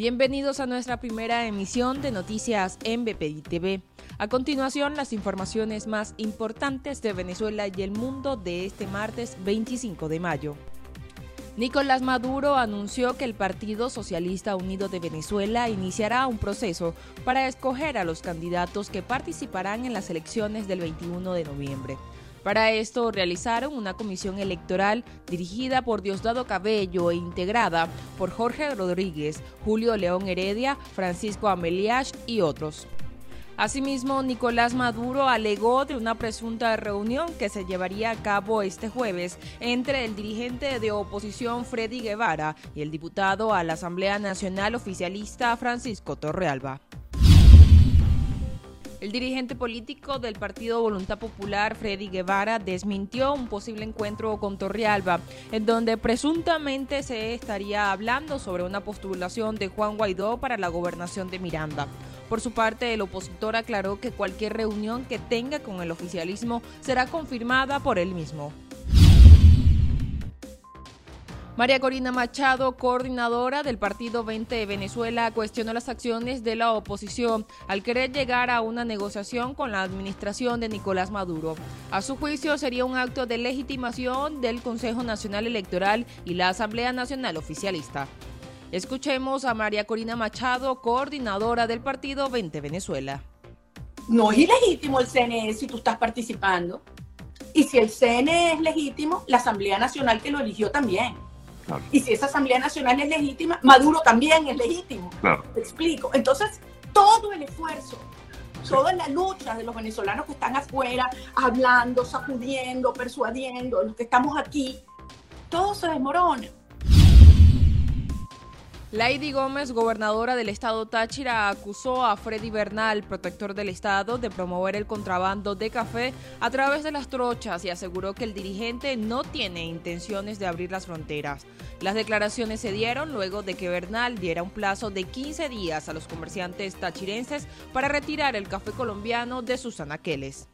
Bienvenidos a nuestra primera emisión de noticias en BPI TV. A continuación, las informaciones más importantes de Venezuela y el mundo de este martes 25 de mayo. Nicolás Maduro anunció que el Partido Socialista Unido de Venezuela iniciará un proceso para escoger a los candidatos que participarán en las elecciones del 21 de noviembre. Para esto realizaron una comisión electoral dirigida por Diosdado Cabello e integrada por Jorge Rodríguez, Julio León Heredia, Francisco Ameliach y otros. Asimismo, Nicolás Maduro alegó de una presunta reunión que se llevaría a cabo este jueves entre el dirigente de oposición Freddy Guevara y el diputado a la Asamblea Nacional Oficialista Francisco Torrealba. El dirigente político del Partido Voluntad Popular, Freddy Guevara, desmintió un posible encuentro con Torrealba, en donde presuntamente se estaría hablando sobre una postulación de Juan Guaidó para la gobernación de Miranda. Por su parte, el opositor aclaró que cualquier reunión que tenga con el oficialismo será confirmada por él mismo. María Corina Machado, coordinadora del Partido 20 de Venezuela, cuestionó las acciones de la oposición al querer llegar a una negociación con la administración de Nicolás Maduro. A su juicio, sería un acto de legitimación del Consejo Nacional Electoral y la Asamblea Nacional Oficialista. Escuchemos a María Corina Machado, coordinadora del Partido 20 Venezuela. No es ilegítimo el CNE si tú estás participando. Y si el CNE es legítimo, la Asamblea Nacional que lo eligió también. Y si esa Asamblea Nacional es legítima, Maduro también es legítimo. Claro. Te explico. Entonces, todo el esfuerzo, toda la lucha de los venezolanos que están afuera, hablando, sacudiendo, persuadiendo, los que estamos aquí, todo se desmorona. Lady Gómez, gobernadora del estado Táchira, acusó a Freddy Bernal, protector del estado, de promover el contrabando de café a través de las trochas y aseguró que el dirigente no tiene intenciones de abrir las fronteras. Las declaraciones se dieron luego de que Bernal diera un plazo de 15 días a los comerciantes tachirenses para retirar el café colombiano de sus anaqueles.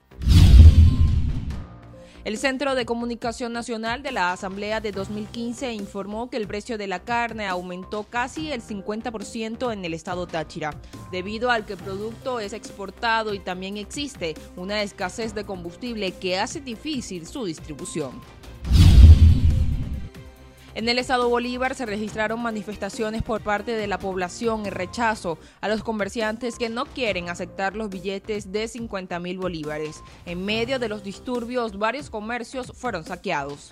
El Centro de Comunicación Nacional de la Asamblea de 2015 informó que el precio de la carne aumentó casi el 50% en el estado Táchira, debido al que el producto es exportado y también existe una escasez de combustible que hace difícil su distribución. En el estado Bolívar se registraron manifestaciones por parte de la población en rechazo a los comerciantes que no quieren aceptar los billetes de 50 mil bolívares. En medio de los disturbios, varios comercios fueron saqueados.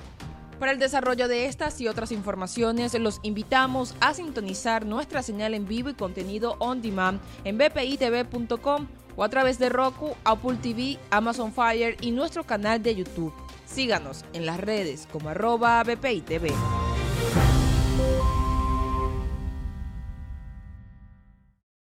Para el desarrollo de estas y otras informaciones, los invitamos a sintonizar nuestra señal en vivo y contenido on demand en bpitv.com o a través de Roku, Apple TV, Amazon Fire y nuestro canal de YouTube. Síganos en las redes como arroba bpitv.